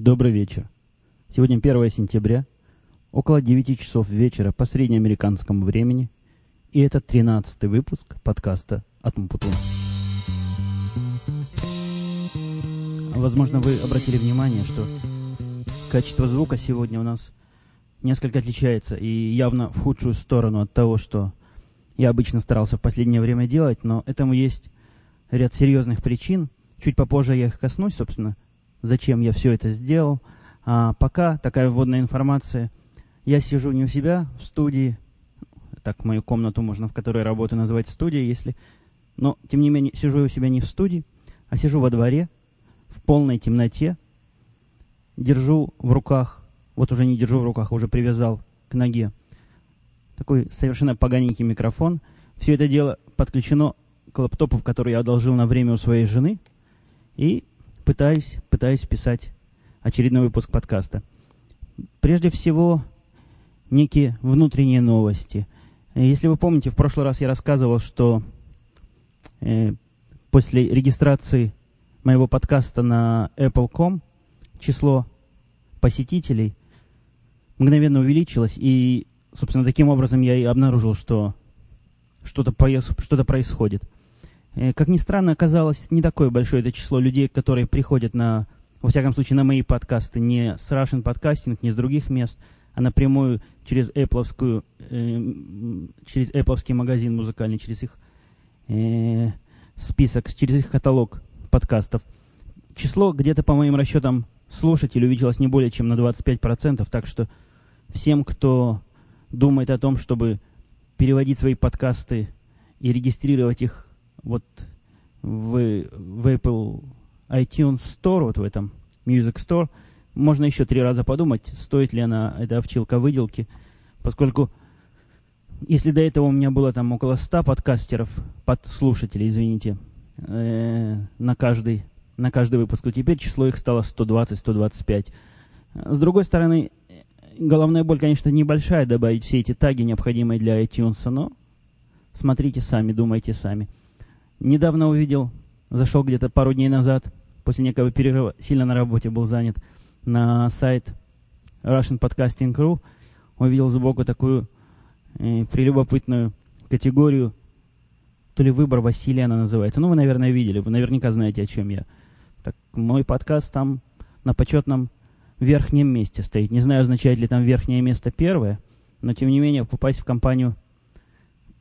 Добрый вечер. Сегодня 1 сентября, около 9 часов вечера по среднеамериканскому времени, и это 13 выпуск подкаста от Мпутун. Возможно, вы обратили внимание, что качество звука сегодня у нас несколько отличается и явно в худшую сторону от того, что я обычно старался в последнее время делать, но этому есть ряд серьезных причин. Чуть попозже я их коснусь, собственно, зачем я все это сделал. А пока такая вводная информация. Я сижу не у себя в студии, так мою комнату можно, в которой работаю, назвать студией, если... Но, тем не менее, сижу у себя не в студии, а сижу во дворе, в полной темноте, держу в руках, вот уже не держу в руках, уже привязал к ноге, такой совершенно поганенький микрофон. Все это дело подключено к лаптопу, который я одолжил на время у своей жены, и пытаюсь, пытаюсь писать очередной выпуск подкаста. Прежде всего, некие внутренние новости. Если вы помните, в прошлый раз я рассказывал, что э, после регистрации моего подкаста на Apple.com число посетителей мгновенно увеличилось, и, собственно, таким образом я и обнаружил, что что-то что происходит. Э, как ни странно, оказалось не такое большое это число людей, которые приходят на, во всяком случае, на мои подкасты не с Russian Podcasting, не с других мест, а напрямую через Apple, э, через Apple магазин музыкальный, через их э, список, через их каталог подкастов. Число где-то, по моим расчетам, слушателей увеличилось не более чем на 25%, так что всем, кто думает о том, чтобы переводить свои подкасты и регистрировать их вот в, в Apple iTunes Store, вот в этом Music Store, можно еще три раза подумать, стоит ли она, эта овчилка выделки, поскольку если до этого у меня было там около 100 подкастеров, подслушателей, извините, э, на, каждый, на каждый выпуск, то теперь число их стало 120-125. С другой стороны, головная боль, конечно, небольшая добавить все эти таги, необходимые для iTunes, но смотрите сами, думайте сами. Недавно увидел, зашел где-то пару дней назад, после некого перерыва, сильно на работе был занят, на сайт Russian Podcasting Crew, увидел сбоку такую э, прелюбопытную категорию, то ли выбор Василия она называется. Ну, вы, наверное, видели, вы наверняка знаете, о чем я. Так, мой подкаст там на почетном верхнем месте стоит. Не знаю, означает ли там верхнее место первое, но, тем не менее, попасть в компанию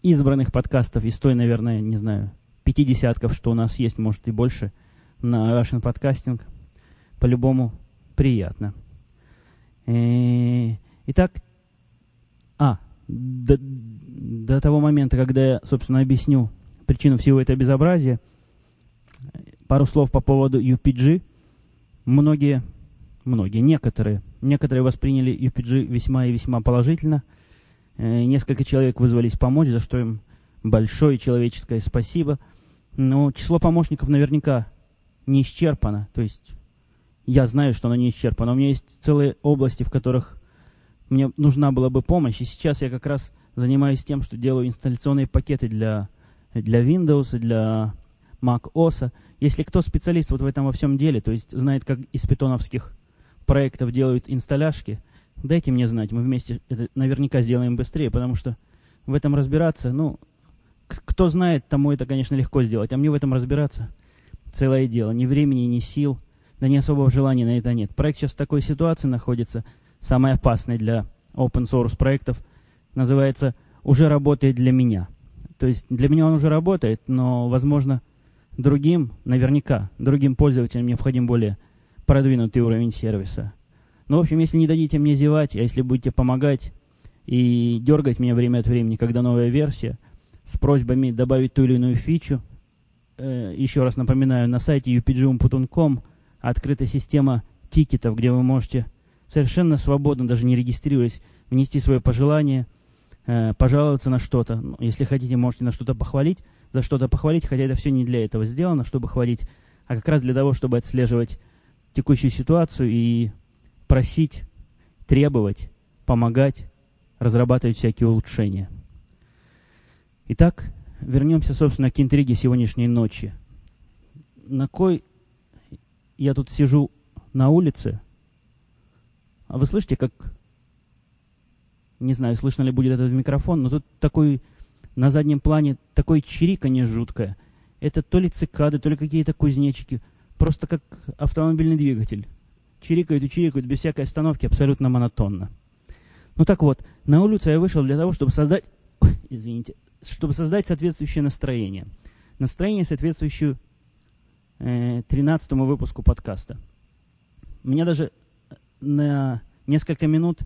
избранных подкастов из той, наверное, не знаю, пяти десятков, что у нас есть, может и больше, на Russian Podcasting, по-любому приятно. Э, итак, а, до, до того момента, когда я, собственно, объясню причину всего этого безобразия, пару слов по поводу UPG. Многие, многие, некоторые, некоторые восприняли UPG весьма и весьма положительно. Э, несколько человек вызвались помочь, за что им большое человеческое спасибо – ну, число помощников наверняка не исчерпано. То есть я знаю, что оно не исчерпано. У меня есть целые области, в которых мне нужна была бы помощь. И сейчас я как раз занимаюсь тем, что делаю инсталляционные пакеты для, для Windows, для Mac OS. Если кто специалист вот в этом во всем деле, то есть знает, как из питоновских проектов делают инсталляшки, дайте мне знать. Мы вместе это наверняка сделаем быстрее, потому что в этом разбираться, ну, кто знает, тому это, конечно, легко сделать, а мне в этом разбираться целое дело. Ни времени, ни сил, да ни особого желания на это нет. Проект сейчас в такой ситуации находится, самой опасной для open source проектов, называется «Уже работает для меня». То есть для меня он уже работает, но, возможно, другим, наверняка, другим пользователям необходим более продвинутый уровень сервиса. Ну, в общем, если не дадите мне зевать, а если будете помогать и дергать меня время от времени, когда новая версия – с просьбами добавить ту или иную фичу. Э, еще раз напоминаю, на сайте upgum.com открыта система тикетов, где вы можете совершенно свободно, даже не регистрируясь, внести свое пожелание, э, пожаловаться на что-то. Ну, если хотите, можете на что-то похвалить, за что-то похвалить, хотя это все не для этого сделано, чтобы хвалить, а как раз для того, чтобы отслеживать текущую ситуацию и просить, требовать, помогать, разрабатывать всякие улучшения. Итак, вернемся, собственно, к интриге сегодняшней ночи. На кой я тут сижу на улице, А вы слышите, как... Не знаю, слышно ли будет этот микрофон, но тут такой на заднем плане такое чириканье жуткое. Это то ли цикады, то ли какие-то кузнечики. Просто как автомобильный двигатель. Чирикают и чирикают без всякой остановки, абсолютно монотонно. Ну так вот, на улицу я вышел для того, чтобы создать... Ой, извините. Чтобы создать соответствующее настроение. Настроение, соответствующее э, 13 выпуску подкаста. Меня даже на несколько минут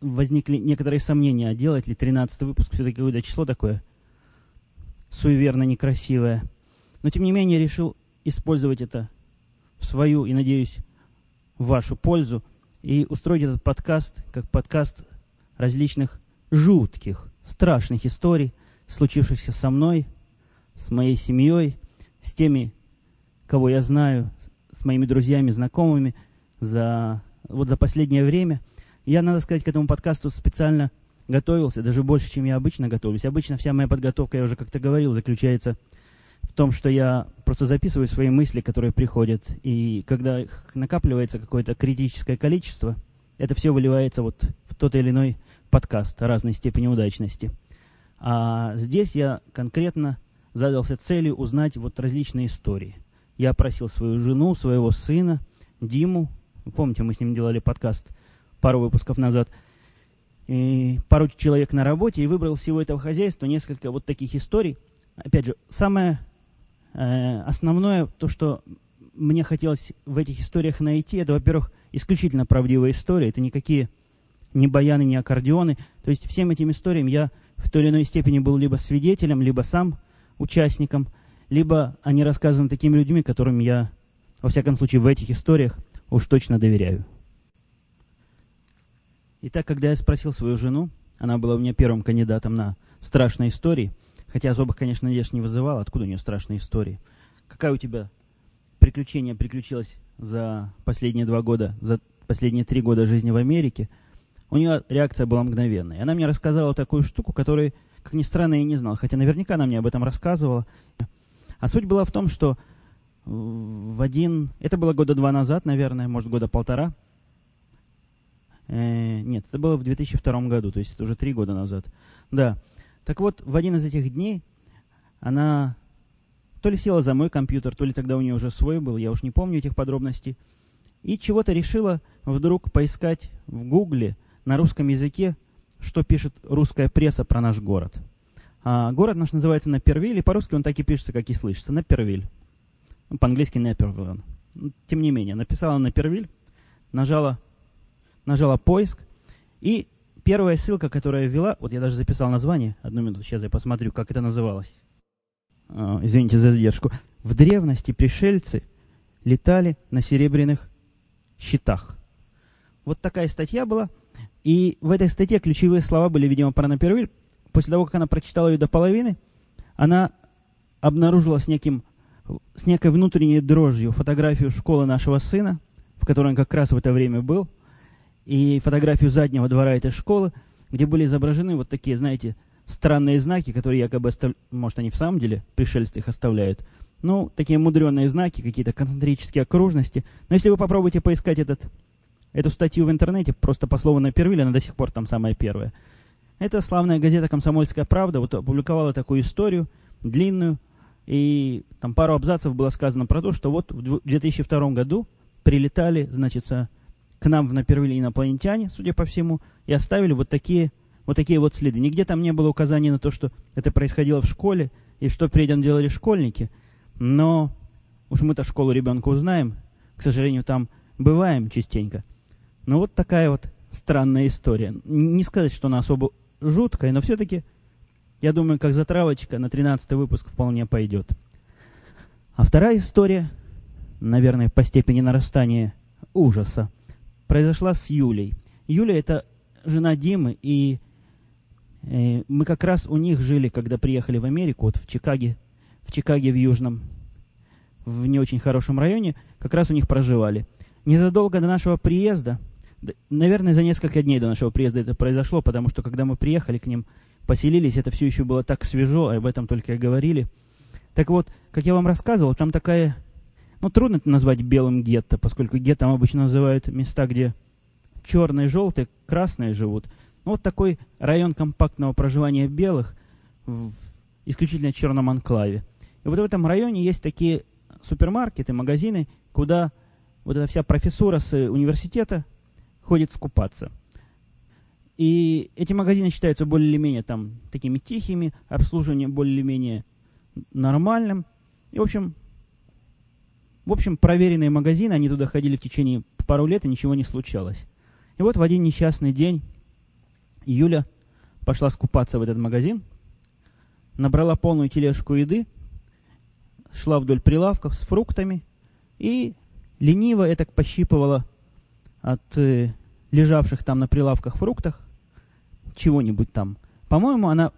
возникли некоторые сомнения, а делать ли 13 выпуск все-таки какое-то число такое суеверно некрасивое. Но, тем не менее, решил использовать это в свою и, надеюсь, в вашу пользу и устроить этот подкаст как подкаст различных жутких, страшных историй, случившихся со мной, с моей семьей, с теми, кого я знаю, с моими друзьями, знакомыми за, вот за последнее время. Я, надо сказать, к этому подкасту специально готовился, даже больше, чем я обычно готовлюсь. Обычно вся моя подготовка, я уже как-то говорил, заключается в том, что я просто записываю свои мысли, которые приходят, и когда их накапливается какое-то критическое количество, это все выливается вот в тот или иной подкаст разной степени удачности. А здесь я конкретно задался целью узнать вот различные истории. Я просил свою жену, своего сына, Диму, помните, мы с ним делали подкаст пару выпусков назад, и пару человек на работе, и выбрал всего этого хозяйства несколько вот таких историй. Опять же, самое э, основное, то, что мне хотелось в этих историях найти, это, во-первых, исключительно правдивые истории, это никакие ни баяны, ни аккордеоны. То есть всем этим историям я в той или иной степени был либо свидетелем, либо сам участником, либо они рассказаны такими людьми, которым я, во всяком случае, в этих историях уж точно доверяю. Итак, когда я спросил свою жену, она была у меня первым кандидатом на страшные истории, хотя особых, конечно, надежд не вызывала, откуда у нее страшные истории. Какая у тебя приключение приключилось за последние два года, за последние три года жизни в Америке? У нее реакция была мгновенная. Она мне рассказала такую штуку, которую, как ни странно, я не знал, хотя наверняка она мне об этом рассказывала. А суть была в том, что в один... Это было года два назад, наверное, может, года полтора. Э, нет, это было в 2002 году, то есть это уже три года назад. Да. Так вот, в один из этих дней она то ли села за мой компьютер, то ли тогда у нее уже свой был, я уж не помню этих подробностей, и чего-то решила вдруг поискать в Гугле на русском языке, что пишет русская пресса про наш город. А город наш называется Напервиль, и по-русски он так и пишется, как и слышится, Напервиль. По-английски Напервиль. Тем не менее, написала Напервиль, нажала, нажала поиск, и первая ссылка, которая ввела, вот я даже записал название, одну минуту, сейчас я посмотрю, как это называлось. А, извините за задержку. В древности пришельцы летали на серебряных щитах. Вот такая статья была, и в этой статье ключевые слова были, видимо, про. После того, как она прочитала ее до половины, она обнаружила с неким с некой внутренней дрожью фотографию школы нашего сына, в которой он как раз в это время был, и фотографию заднего двора этой школы, где были изображены вот такие, знаете, странные знаки, которые якобы оставляют, может, они в самом деле пришельцы их оставляют, ну, такие мудреные знаки, какие-то концентрические окружности. Но если вы попробуете поискать этот, эту статью в интернете, просто по слову на Первиле, она до сих пор там самая первая. Это славная газета «Комсомольская правда» вот опубликовала такую историю, длинную, и там пару абзацев было сказано про то, что вот в 2002 году прилетали, значит, к нам в Напервиле инопланетяне, судя по всему, и оставили вот такие, вот такие вот следы. Нигде там не было указаний на то, что это происходило в школе, и что перед этим делали школьники. Но уж мы-то школу ребенка узнаем, к сожалению, там бываем частенько. Но вот такая вот странная история. Не сказать, что она особо жуткая, но все-таки я думаю, как затравочка на 13 выпуск вполне пойдет. А вторая история, наверное, по степени нарастания ужаса, произошла с Юлей. Юля – это жена Димы, и э, мы как раз у них жили, когда приехали в Америку, вот в Чикаге, в Чикаге в Южном, в не очень хорошем районе, как раз у них проживали. Незадолго до нашего приезда, наверное, за несколько дней до нашего приезда это произошло, потому что когда мы приехали к ним – поселились, это все еще было так свежо, об этом только и говорили. Так вот, как я вам рассказывал, там такая, ну, трудно это назвать белым гетто, поскольку гетто обычно называют места, где черные, желтые, красные живут. Ну, вот такой район компактного проживания белых в исключительно черном анклаве. И вот в этом районе есть такие супермаркеты, магазины, куда вот эта вся профессура с университета ходит скупаться. И эти магазины считаются более-менее там такими тихими, обслуживание более-менее нормальным. И, в общем, в общем, проверенные магазины, они туда ходили в течение пару лет, и ничего не случалось. И вот в один несчастный день Юля пошла скупаться в этот магазин, набрала полную тележку еды, шла вдоль прилавков с фруктами и лениво это пощипывала от э, лежавших там на прилавках фруктах чего-нибудь там. По-моему, она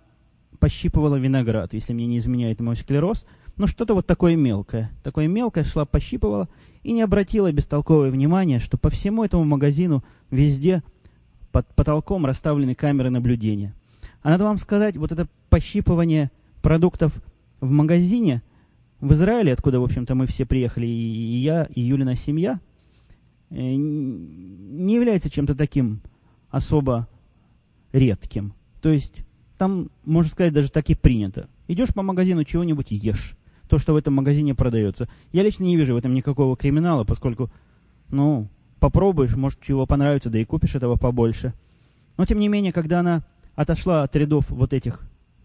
пощипывала виноград, если мне не изменяет мой склероз. Ну, что-то вот такое мелкое. Такое мелкое шла, пощипывала и не обратила бестолковое внимание, что по всему этому магазину везде под потолком расставлены камеры наблюдения. А надо вам сказать, вот это пощипывание продуктов в магазине в Израиле, откуда, в общем-то, мы все приехали, и я, и Юлина семья, не является чем-то таким особо редким. То есть там, можно сказать, даже так и принято. Идешь по магазину, чего-нибудь ешь. То, что в этом магазине продается. Я лично не вижу в этом никакого криминала, поскольку, ну, попробуешь, может, чего понравится, да и купишь этого побольше. Но, тем не менее, когда она отошла от рядов вот этих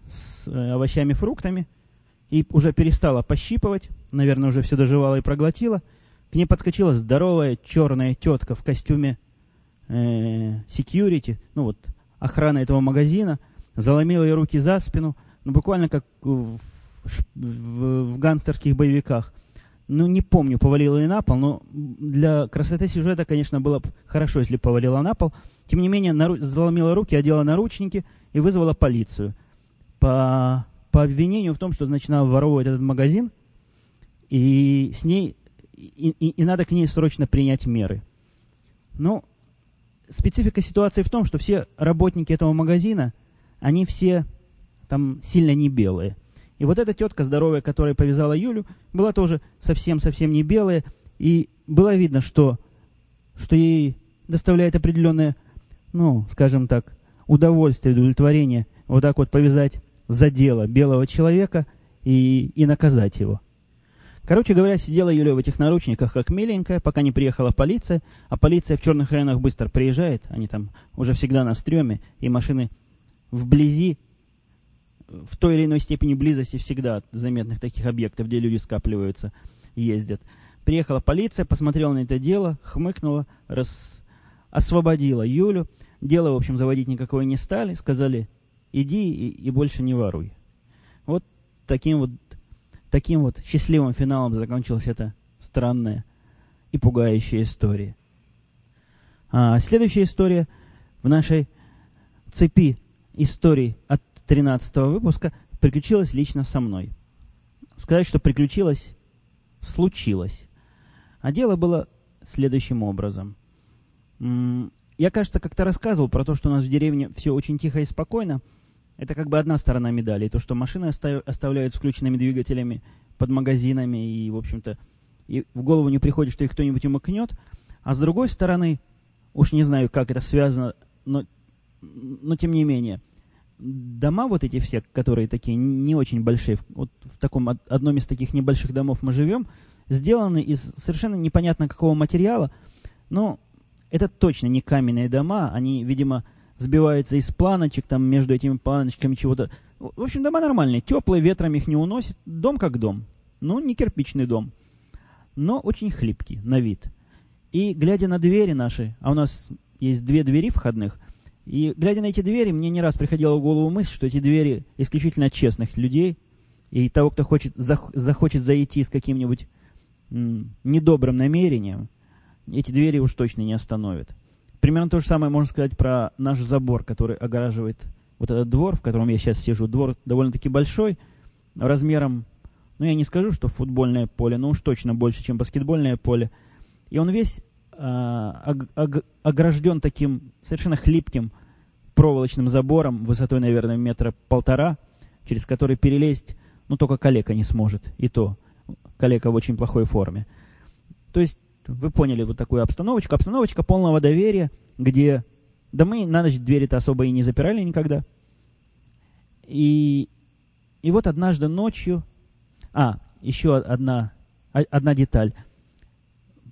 с э, овощами, фруктами, и уже перестала пощипывать, наверное, уже все доживала и проглотила, к ней подскочила здоровая черная тетка в костюме э, security, ну вот, охрана этого магазина, заломила ей руки за спину, ну, буквально как в, в, в гангстерских боевиках. Ну, не помню, повалила ли на пол, но для красоты сюжета, конечно, было бы хорошо, если повалила на пол. Тем не менее, нару... заломила руки, одела наручники и вызвала полицию. По, по обвинению в том, что, значит, она воровывает этот магазин, и с ней и, и, и надо к ней срочно принять меры. Ну, специфика ситуации в том, что все работники этого магазина, они все там сильно не белые. И вот эта тетка здоровая, которая повязала Юлю, была тоже совсем-совсем не белая. И было видно, что, что ей доставляет определенное, ну, скажем так, удовольствие, удовлетворение вот так вот повязать за дело белого человека и, и наказать его. Короче говоря, сидела Юля в этих наручниках как миленькая, пока не приехала полиция, а полиция в черных районах быстро приезжает, они там уже всегда на стреме, и машины вблизи, в той или иной степени близости всегда от заметных таких объектов, где люди скапливаются, ездят. Приехала полиция, посмотрела на это дело, хмыкнула, рас... освободила Юлю. Дело, в общем, заводить никакое не стали, сказали, иди и, и больше не воруй. Вот таким вот Таким вот счастливым финалом закончилась эта странная и пугающая история. А следующая история в нашей цепи историй от 13 выпуска приключилась лично со мной. Сказать, что приключилось, случилось. А дело было следующим образом. Я, кажется, как-то рассказывал про то, что у нас в деревне все очень тихо и спокойно, это как бы одна сторона медали. То, что машины оставляют включенными двигателями под магазинами, и, в общем-то, и в голову не приходит, что их кто-нибудь умыкнет. А с другой стороны, уж не знаю, как это связано, но, но тем не менее, дома вот эти все, которые такие не очень большие, вот в таком одном из таких небольших домов мы живем, сделаны из совершенно непонятно какого материала, но это точно не каменные дома, они, видимо, сбивается из планочек, там между этими планочками чего-то. В общем, дома нормальные, теплые, ветром их не уносит. Дом как дом. Ну, не кирпичный дом, но очень хлипкий на вид. И глядя на двери наши, а у нас есть две двери входных, и глядя на эти двери, мне не раз приходила в голову мысль, что эти двери исключительно честных людей, и того, кто хочет, зах, захочет зайти с каким-нибудь недобрым намерением, эти двери уж точно не остановят. Примерно то же самое можно сказать про наш забор, который огораживает вот этот двор, в котором я сейчас сижу. Двор довольно-таки большой, размером, ну я не скажу, что футбольное поле, но уж точно больше, чем баскетбольное поле. И он весь а, огражден таким совершенно хлипким проволочным забором высотой, наверное, метра полтора, через который перелезть, ну, только калека не сможет. И то калека в очень плохой форме. То есть вы поняли вот такую обстановочку. Обстановочка полного доверия где... Да мы на ночь двери-то особо и не запирали никогда. И, и вот однажды ночью... А, еще одна, одна деталь.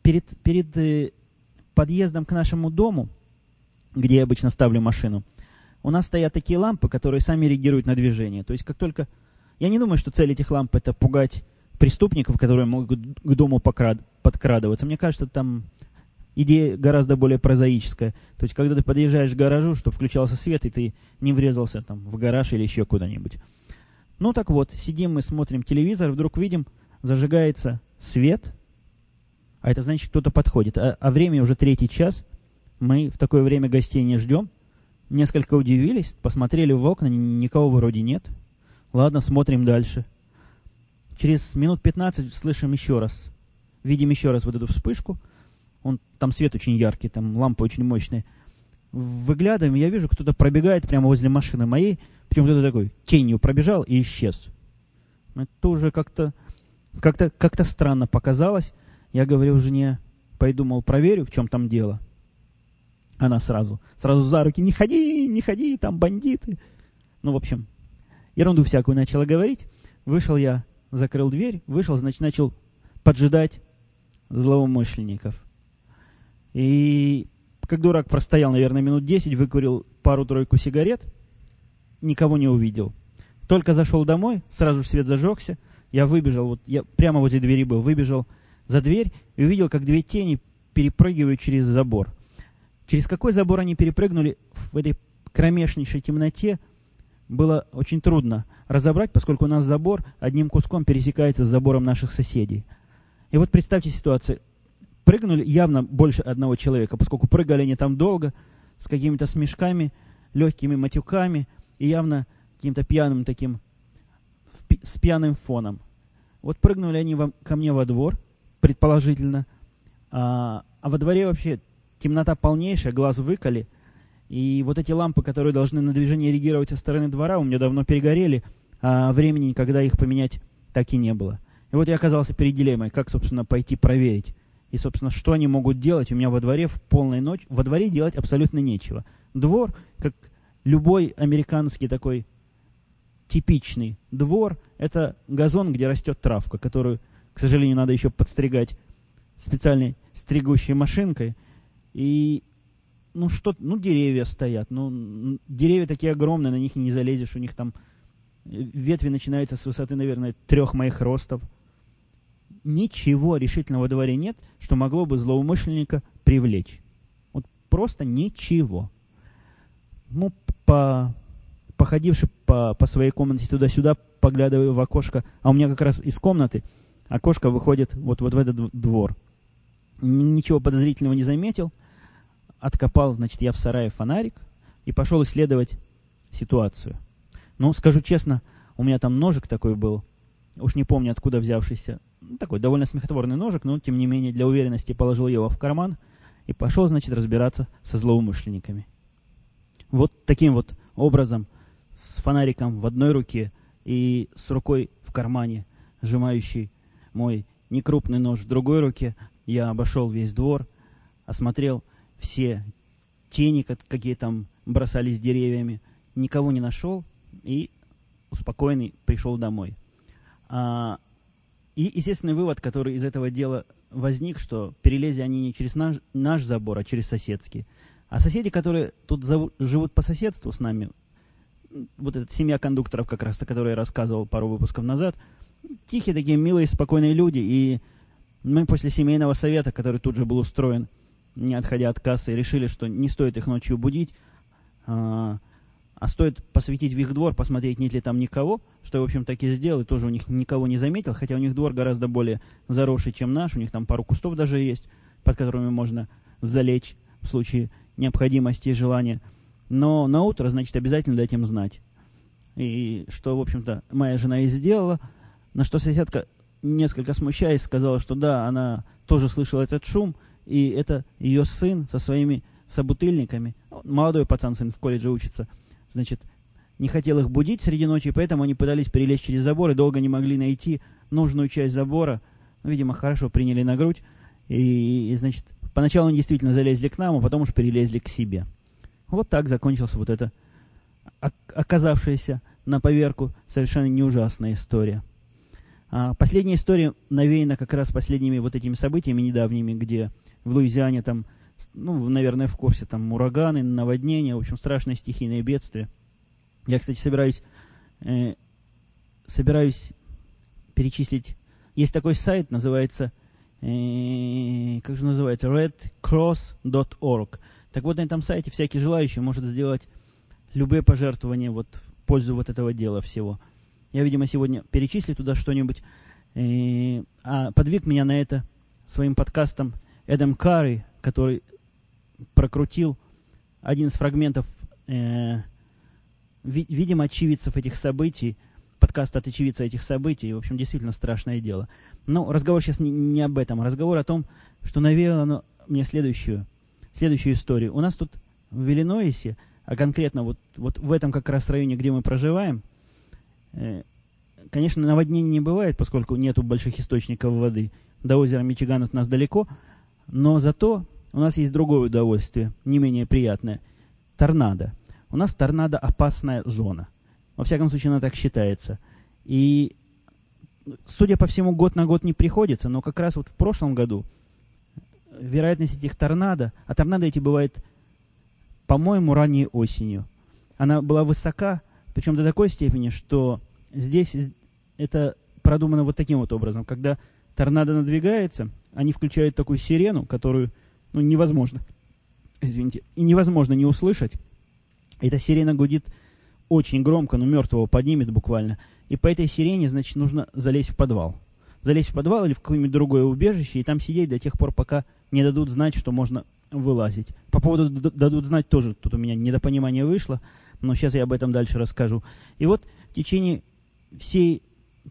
Перед, перед э, подъездом к нашему дому, где я обычно ставлю машину, у нас стоят такие лампы, которые сами реагируют на движение. То есть как только... Я не думаю, что цель этих ламп это пугать преступников, которые могут к дому покрад... подкрадываться. Мне кажется, там идея гораздо более прозаическая. То есть, когда ты подъезжаешь к гаражу, чтобы включался свет, и ты не врезался там в гараж или еще куда-нибудь. Ну так вот, сидим мы, смотрим телевизор, вдруг видим, зажигается свет, а это значит, кто-то подходит. А, а время уже третий час, мы в такое время гостей не ждем. Несколько удивились, посмотрели в окна, никого вроде нет. Ладно, смотрим дальше. Через минут 15 слышим еще раз, видим еще раз вот эту вспышку. Он, там свет очень яркий, там лампа очень мощная. Выглядываем, я вижу, кто-то пробегает прямо возле машины моей, причем кто-то такой тенью пробежал и исчез. Это уже как-то как-то как странно показалось. Я говорю жене, пойду, мол, проверю, в чем там дело. Она сразу, сразу за руки, не ходи, не ходи, там бандиты. Ну, в общем, ерунду всякую начала говорить. Вышел я, закрыл дверь, вышел, значит, начал поджидать злоумышленников. И как дурак простоял, наверное, минут 10, выкурил пару-тройку сигарет, никого не увидел. Только зашел домой, сразу свет зажегся, я выбежал, вот я прямо возле двери был, выбежал за дверь и увидел, как две тени перепрыгивают через забор. Через какой забор они перепрыгнули в этой кромешнейшей темноте, было очень трудно разобрать, поскольку у нас забор одним куском пересекается с забором наших соседей. И вот представьте ситуацию. Прыгнули явно больше одного человека, поскольку прыгали они там долго, с какими-то смешками, легкими матюками и явно каким-то пьяным таким, с пьяным фоном. Вот прыгнули они ко мне во двор, предположительно, а, а во дворе вообще темнота полнейшая, глаз выколи, и вот эти лампы, которые должны на движение реагировать со стороны двора, у меня давно перегорели, а времени, когда их поменять, так и не было. И вот я оказался перед дилеммой, как, собственно, пойти проверить. И, собственно, что они могут делать? У меня во дворе в полной ночь... Во дворе делать абсолютно нечего. Двор, как любой американский такой типичный двор, это газон, где растет травка, которую, к сожалению, надо еще подстригать специальной стригущей машинкой. И, ну, что ну, деревья стоят. Ну, деревья такие огромные, на них не залезешь, у них там э, ветви начинаются с высоты, наверное, трех моих ростов ничего решительного во дворе нет, что могло бы злоумышленника привлечь. Вот просто ничего. Ну, по, походивши по, по своей комнате туда-сюда, поглядываю в окошко, а у меня как раз из комнаты окошко выходит вот, вот в этот двор. Ничего подозрительного не заметил. Откопал, значит, я в сарае фонарик и пошел исследовать ситуацию. Ну, скажу честно, у меня там ножик такой был, уж не помню, откуда взявшийся, ну, такой довольно смехотворный ножик, но, тем не менее, для уверенности положил его в карман и пошел, значит, разбираться со злоумышленниками. Вот таким вот образом, с фонариком в одной руке и с рукой в кармане, сжимающий мой некрупный нож в другой руке, я обошел весь двор, осмотрел все тени, какие там бросались деревьями, никого не нашел и успокоенный пришел домой. А, и естественный вывод, который из этого дела возник, что перелезли они не через наш, наш забор, а через соседский. А соседи, которые тут зовут, живут по соседству с нами, вот эта семья кондукторов, как раз, о которой я рассказывал пару выпусков назад, тихие такие милые, спокойные люди. И мы после семейного совета, который тут же был устроен, не отходя от кассы, решили, что не стоит их ночью будить, а, а стоит посветить в их двор, посмотреть, нет ли там никого, что я, в общем, так и сделал, и тоже у них никого не заметил, хотя у них двор гораздо более заросший, чем наш, у них там пару кустов даже есть, под которыми можно залечь в случае необходимости и желания. Но на утро, значит, обязательно дать им знать. И что, в общем-то, моя жена и сделала, на что соседка, несколько смущаясь, сказала, что да, она тоже слышала этот шум, и это ее сын со своими собутыльниками, молодой пацан, сын в колледже учится – значит, не хотел их будить среди ночи, поэтому они пытались перелезть через забор и долго не могли найти нужную часть забора. Ну, видимо, хорошо приняли на грудь. И, и значит, Поначалу они действительно залезли к нам, а потом уж перелезли к себе. Вот так закончилась вот эта оказавшаяся на поверку совершенно не ужасная история. А последняя история навеяна как раз последними вот этими событиями недавними, где в Луизиане там, ну, наверное, в курсе, там ураганы, наводнения, в общем, страшное стихийное бедствие. Я, кстати, собираюсь, э, собираюсь перечислить. Есть такой сайт, называется, э, как же называется, redcross.org. Так вот, на этом сайте всякий желающий может сделать любые пожертвования вот в пользу вот этого дела всего. Я, видимо, сегодня перечислю туда что-нибудь. Э, а подвиг меня на это своим подкастом Эдам Карри, который прокрутил один из фрагментов, э, ви, видимо, очевидцев этих событий, подкаст от очевидца этих событий. В общем, действительно страшное дело. Но разговор сейчас не, не об этом. Разговор о том, что навеяло оно мне следующую, следующую историю. У нас тут в Иллинойсе а конкретно вот, вот в этом как раз районе, где мы проживаем, э, конечно, наводнений не бывает, поскольку нету больших источников воды. До озера Мичиган от нас далеко, но зато у нас есть другое удовольствие, не менее приятное. Торнадо. У нас торнадо опасная зона. Во всяком случае, она так считается. И, судя по всему, год на год не приходится, но как раз вот в прошлом году вероятность этих торнадо, а торнадо эти бывают по-моему, ранней осенью. Она была высока, причем до такой степени, что здесь это продумано вот таким вот образом. Когда торнадо надвигается, они включают такую сирену, которую ну, невозможно, извините, и невозможно не услышать. Эта сирена гудит очень громко, но мертвого поднимет буквально. И по этой сирене, значит, нужно залезть в подвал. Залезть в подвал или в какое-нибудь другое убежище и там сидеть до тех пор, пока не дадут знать, что можно вылазить. По поводу дадут знать тоже, тут у меня недопонимание вышло, но сейчас я об этом дальше расскажу. И вот в течение всей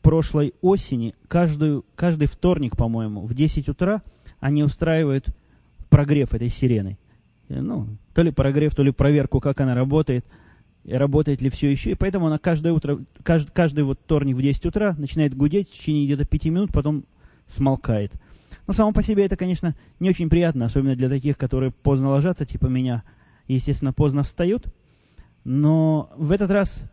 прошлой осени, каждую, каждый вторник, по-моему, в 10 утра они устраивают прогрев этой сирены. Ну, то ли прогрев, то ли проверку, как она работает, и работает ли все еще. И поэтому она каждое утро, каждый, каждый вот вторник в 10 утра начинает гудеть в течение где-то 5 минут, потом смолкает. Но само по себе это, конечно, не очень приятно, особенно для таких, которые поздно ложатся, типа меня, естественно, поздно встают. Но в этот раз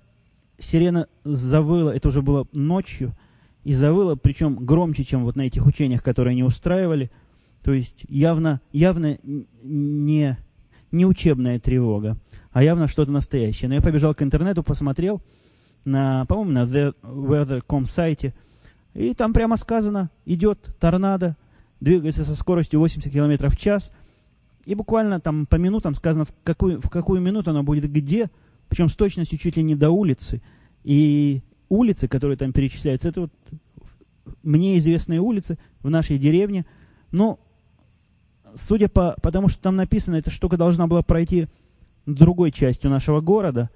сирена завыла, это уже было ночью, и завыла, причем громче, чем вот на этих учениях, которые они устраивали. То есть явно, явно не, не учебная тревога, а явно что-то настоящее. Но я побежал к интернету, посмотрел, на, по-моему, на The Weather.com сайте, и там прямо сказано, идет торнадо, двигается со скоростью 80 км в час, и буквально там по минутам сказано, в какую, в какую минуту оно будет где, причем с точностью чуть ли не до улицы. И улицы, которые там перечисляются, это вот мне известные улицы в нашей деревне. Но, судя по потому, что там написано, эта штука должна была пройти другой частью нашего города,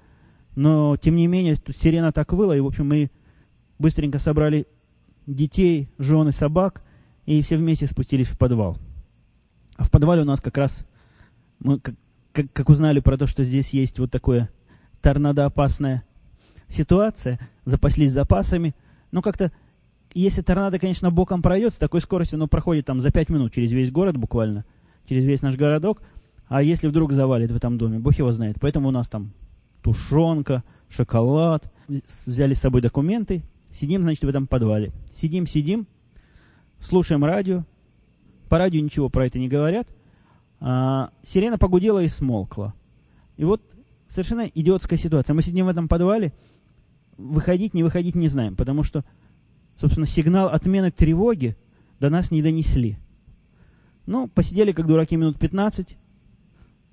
но, тем не менее, тут сирена так выла, и, в общем, мы быстренько собрали детей, жены, собак – и все вместе спустились в подвал. А в подвале у нас как раз, мы как, как, как узнали про то, что здесь есть вот такое торнадоопасная ситуация, запаслись запасами, но как-то, если торнадо, конечно, боком пройдет, с такой скоростью оно проходит там за 5 минут через весь город буквально, через весь наш городок, а если вдруг завалит в этом доме, бог его знает. Поэтому у нас там тушенка, шоколад, взяли с собой документы, сидим, значит, в этом подвале. Сидим, сидим, слушаем радио, по радио ничего про это не говорят, а, сирена погудела и смолкла. И вот совершенно идиотская ситуация. Мы сидим в этом подвале, выходить, не выходить не знаем, потому что, собственно, сигнал отмены тревоги до нас не донесли. Ну, посидели как дураки минут 15,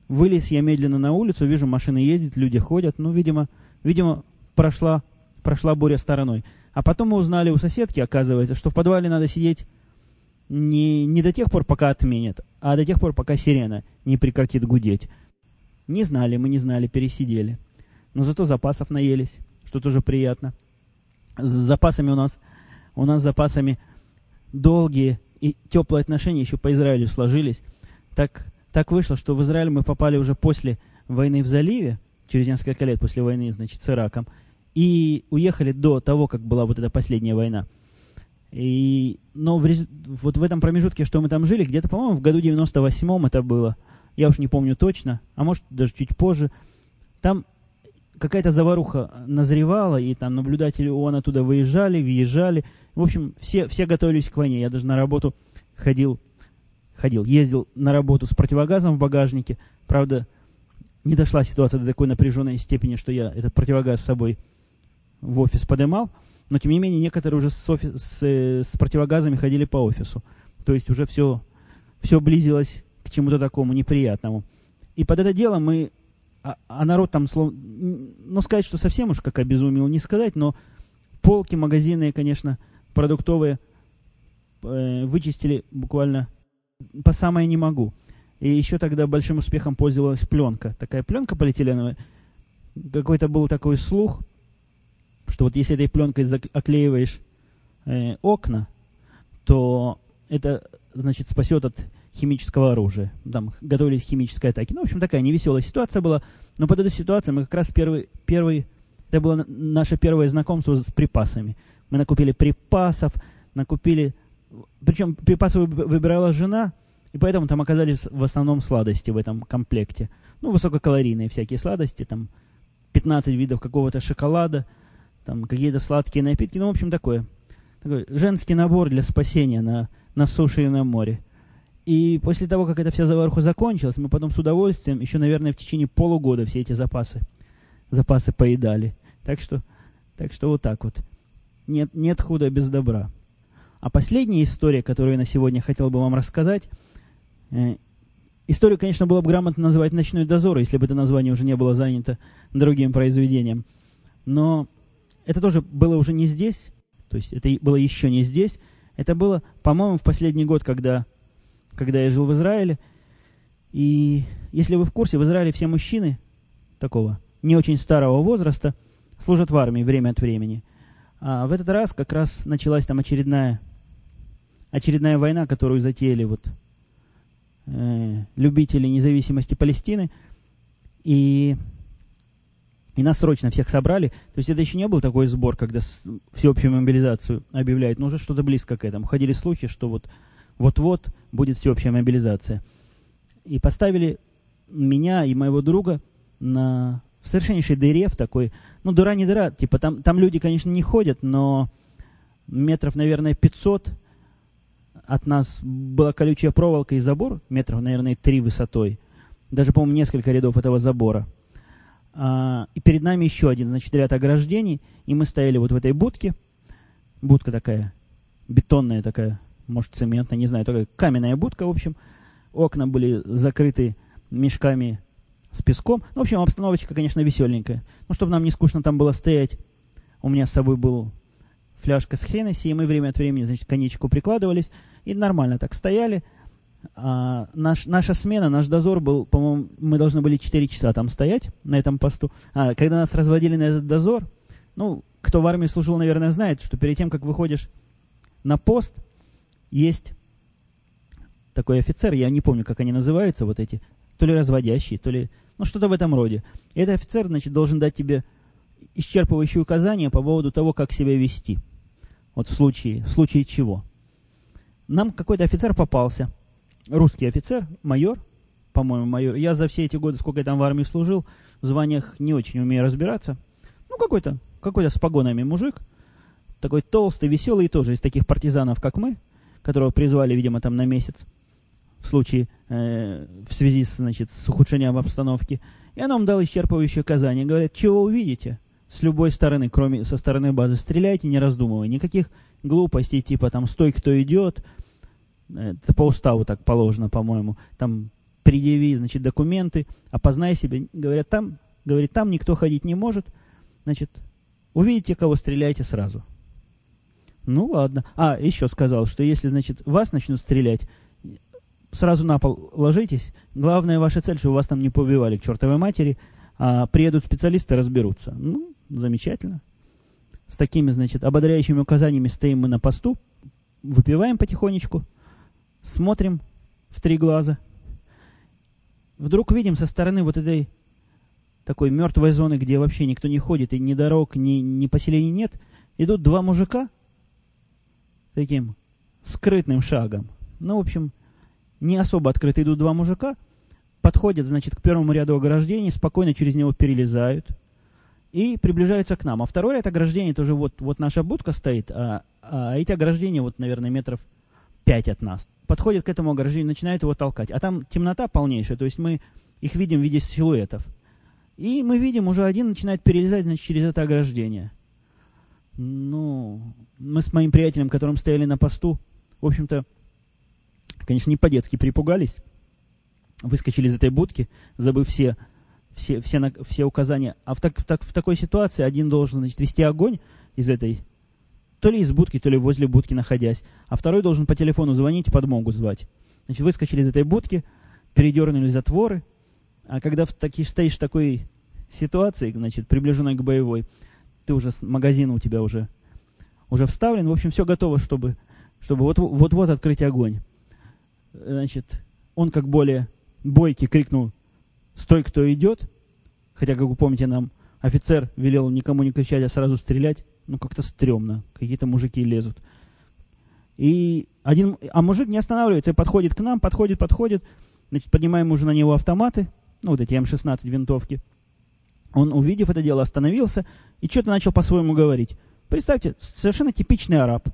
вылез я медленно на улицу, вижу, машины ездят, люди ходят, ну, видимо, видимо прошла, прошла буря стороной. А потом мы узнали у соседки, оказывается, что в подвале надо сидеть не, не до тех пор, пока отменят, а до тех пор, пока сирена не прекратит гудеть. Не знали, мы не знали, пересидели. Но зато запасов наелись, что тоже приятно. С запасами у нас, у нас запасами долгие и теплые отношения еще по Израилю сложились. Так, так вышло, что в Израиль мы попали уже после войны в заливе, через несколько лет после войны, значит, с Ираком, и уехали до того, как была вот эта последняя война. И, но в, вот в этом промежутке, что мы там жили, где-то, по-моему, в году 98-м это было, я уж не помню точно, а может даже чуть позже, там какая-то заваруха назревала, и там наблюдатели ООН оттуда выезжали, въезжали. В общем, все, все готовились к войне. Я даже на работу ходил, ходил, ездил на работу с противогазом в багажнике. Правда, не дошла ситуация до такой напряженной степени, что я этот противогаз с собой в офис подымал. Но, тем не менее, некоторые уже с, офис, с, с противогазами ходили по офису. То есть уже все, все близилось чему-то такому неприятному. И под это дело мы а, а народ там, слов... ну, сказать, что совсем уж как обезумел, не сказать, но полки магазины, конечно, продуктовые э, вычистили буквально по самое не могу. И еще тогда большим успехом пользовалась пленка. Такая пленка полиэтиленовая. Какой-то был такой слух, что вот если этой пленкой оклеиваешь э, окна, то это, значит, спасет от химического оружия. Там готовились к химической атаке. Ну, в общем, такая невеселая ситуация была. Но под эту ситуацию мы как раз первый, первый это было наше первое знакомство с припасами. Мы накупили припасов, накупили... Причем припасы выбирала жена, и поэтому там оказались в основном сладости в этом комплекте. Ну, высококалорийные всякие сладости, там 15 видов какого-то шоколада, там какие-то сладкие напитки, ну, в общем, такое. Такой женский набор для спасения на, на суше и на море. И после того, как эта вся заваруха закончилась, мы потом с удовольствием, еще, наверное, в течение полугода все эти запасы, запасы поедали. Так что, так что вот так вот. Нет, нет худа без добра. А последняя история, которую я на сегодня хотел бы вам рассказать, э, историю, конечно, было бы грамотно называть «Ночной дозор», если бы это название уже не было занято другим произведением. Но это тоже было уже не здесь, то есть это было еще не здесь. Это было, по-моему, в последний год, когда когда я жил в Израиле. И если вы в курсе, в Израиле все мужчины такого не очень старого возраста служат в армии время от времени. А в этот раз как раз началась там очередная, очередная война, которую затеяли вот э, любители независимости Палестины. И, и нас срочно всех собрали. То есть это еще не был такой сбор, когда всеобщую мобилизацию объявляют, но уже что-то близко к этому. Ходили слухи, что вот вот-вот будет всеобщая мобилизация. И поставили меня и моего друга на в совершеннейшей дыре, в такой, ну, дыра не дыра, типа там, там люди, конечно, не ходят, но метров, наверное, 500 от нас была колючая проволока и забор, метров, наверное, 3 высотой. Даже, по-моему, несколько рядов этого забора. А, и перед нами еще один, значит, ряд ограждений, и мы стояли вот в этой будке. Будка такая, бетонная такая, может, цементная, не знаю, такая каменная будка, в общем. Окна были закрыты мешками с песком. Ну, в общем, обстановочка, конечно, веселенькая. Ну, чтобы нам не скучно там было стоять, у меня с собой был фляжка с Хеннесси, и мы время от времени, значит, коньячку прикладывались, и нормально так стояли. А, наш, наша смена, наш дозор был, по-моему, мы должны были 4 часа там стоять, на этом посту. А, когда нас разводили на этот дозор, ну, кто в армии служил, наверное, знает, что перед тем, как выходишь на пост, есть такой офицер, я не помню, как они называются, вот эти, то ли разводящие, то ли, ну, что-то в этом роде. И этот офицер, значит, должен дать тебе исчерпывающие указания по поводу того, как себя вести. Вот в случае, в случае чего. Нам какой-то офицер попался, русский офицер, майор, по-моему, майор. Я за все эти годы, сколько я там в армии служил, в званиях не очень умею разбираться. Ну, какой-то, какой-то с погонами мужик, такой толстый, веселый, тоже из таких партизанов, как мы – которого призвали, видимо, там на месяц в случае, э, в связи с, значит, с ухудшением обстановки. И она вам дала исчерпывающее указание. Говорят, чего увидите? С любой стороны, кроме со стороны базы, стреляйте, не раздумывая. Никаких глупостей, типа там «стой, кто идет». Это по уставу так положено, по-моему. Там предъяви, значит, документы, опознай себя. Говорят, там, говорит, там никто ходить не может. Значит, увидите, кого стреляйте сразу. Ну ладно. А, еще сказал, что если, значит, вас начнут стрелять, сразу на пол ложитесь. Главная ваша цель, чтобы вас там не побивали к чертовой матери, а приедут специалисты, разберутся. Ну, замечательно. С такими, значит, ободряющими указаниями стоим мы на посту, выпиваем потихонечку, смотрим в три глаза. Вдруг видим со стороны вот этой такой мертвой зоны, где вообще никто не ходит, и ни дорог, ни, ни поселений нет, идут два мужика – таким скрытным шагом. Ну, в общем, не особо открыто идут два мужика, подходят, значит, к первому ряду ограждений, спокойно через него перелезают и приближаются к нам. А второй ряд ограждений, тоже вот, вот наша будка стоит, а, а эти ограждения, вот, наверное, метров пять от нас. Подходят к этому ограждению, начинают его толкать. А там темнота полнейшая, то есть мы их видим в виде силуэтов. И мы видим, уже один начинает перелезать, значит, через это ограждение. Ну, мы с моим приятелем, которым стояли на посту, в общем-то, конечно, не по-детски припугались. Выскочили из этой будки, забыв все, все, все, все указания. А в, так, в, так, в такой ситуации один должен значит, вести огонь из этой, то ли из будки, то ли возле будки находясь, а второй должен по телефону звонить и подмогу звать. Значит, выскочили из этой будки, передернули затворы, а когда в таки, стоишь в такой ситуации, значит, приближенной к боевой, ты уже, магазин у тебя уже, уже вставлен, в общем, все готово, чтобы, чтобы вот-вот открыть огонь. Значит, он как более бойкий крикнул «Стой, кто идет!» Хотя, как вы помните, нам офицер велел никому не кричать, а сразу стрелять. Ну, как-то стрёмно. Какие-то мужики лезут. И один, а мужик не останавливается, подходит к нам, подходит, подходит. Значит, поднимаем уже на него автоматы, ну, вот эти М-16 винтовки. Он, увидев это дело, остановился и что-то начал по-своему говорить. Представьте, совершенно типичный араб.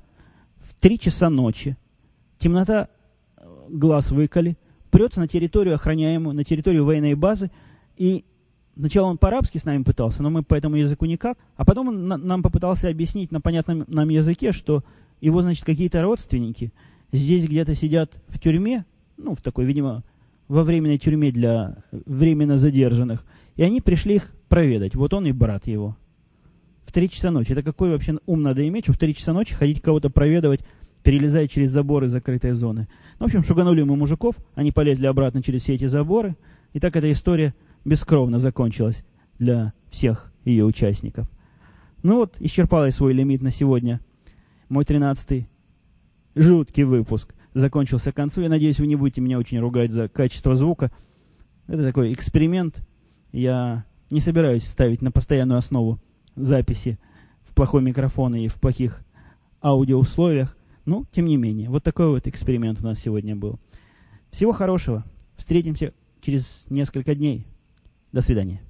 В три часа ночи. Темнота, э, глаз выколи. Прется на территорию охраняемую, на территорию военной базы. И сначала он по-арабски с нами пытался, но мы по этому языку никак. А потом он на, нам попытался объяснить на понятном нам языке, что его, значит, какие-то родственники здесь где-то сидят в тюрьме, ну, в такой, видимо, во временной тюрьме для временно задержанных. И они пришли их проведать. Вот он и брат его. В три часа ночи. Это какой вообще ум надо иметь, что в три часа ночи ходить кого-то проведывать, перелезая через заборы закрытой зоны. Ну, в общем, шуганули мы мужиков, они полезли обратно через все эти заборы. И так эта история бескровно закончилась для всех ее участников. Ну вот, исчерпал я свой лимит на сегодня. Мой тринадцатый жуткий выпуск закончился к концу. Я надеюсь, вы не будете меня очень ругать за качество звука. Это такой эксперимент. Я не собираюсь ставить на постоянную основу записи в плохой микрофон и в плохих аудиоусловиях. Ну, тем не менее, вот такой вот эксперимент у нас сегодня был. Всего хорошего. Встретимся через несколько дней. До свидания.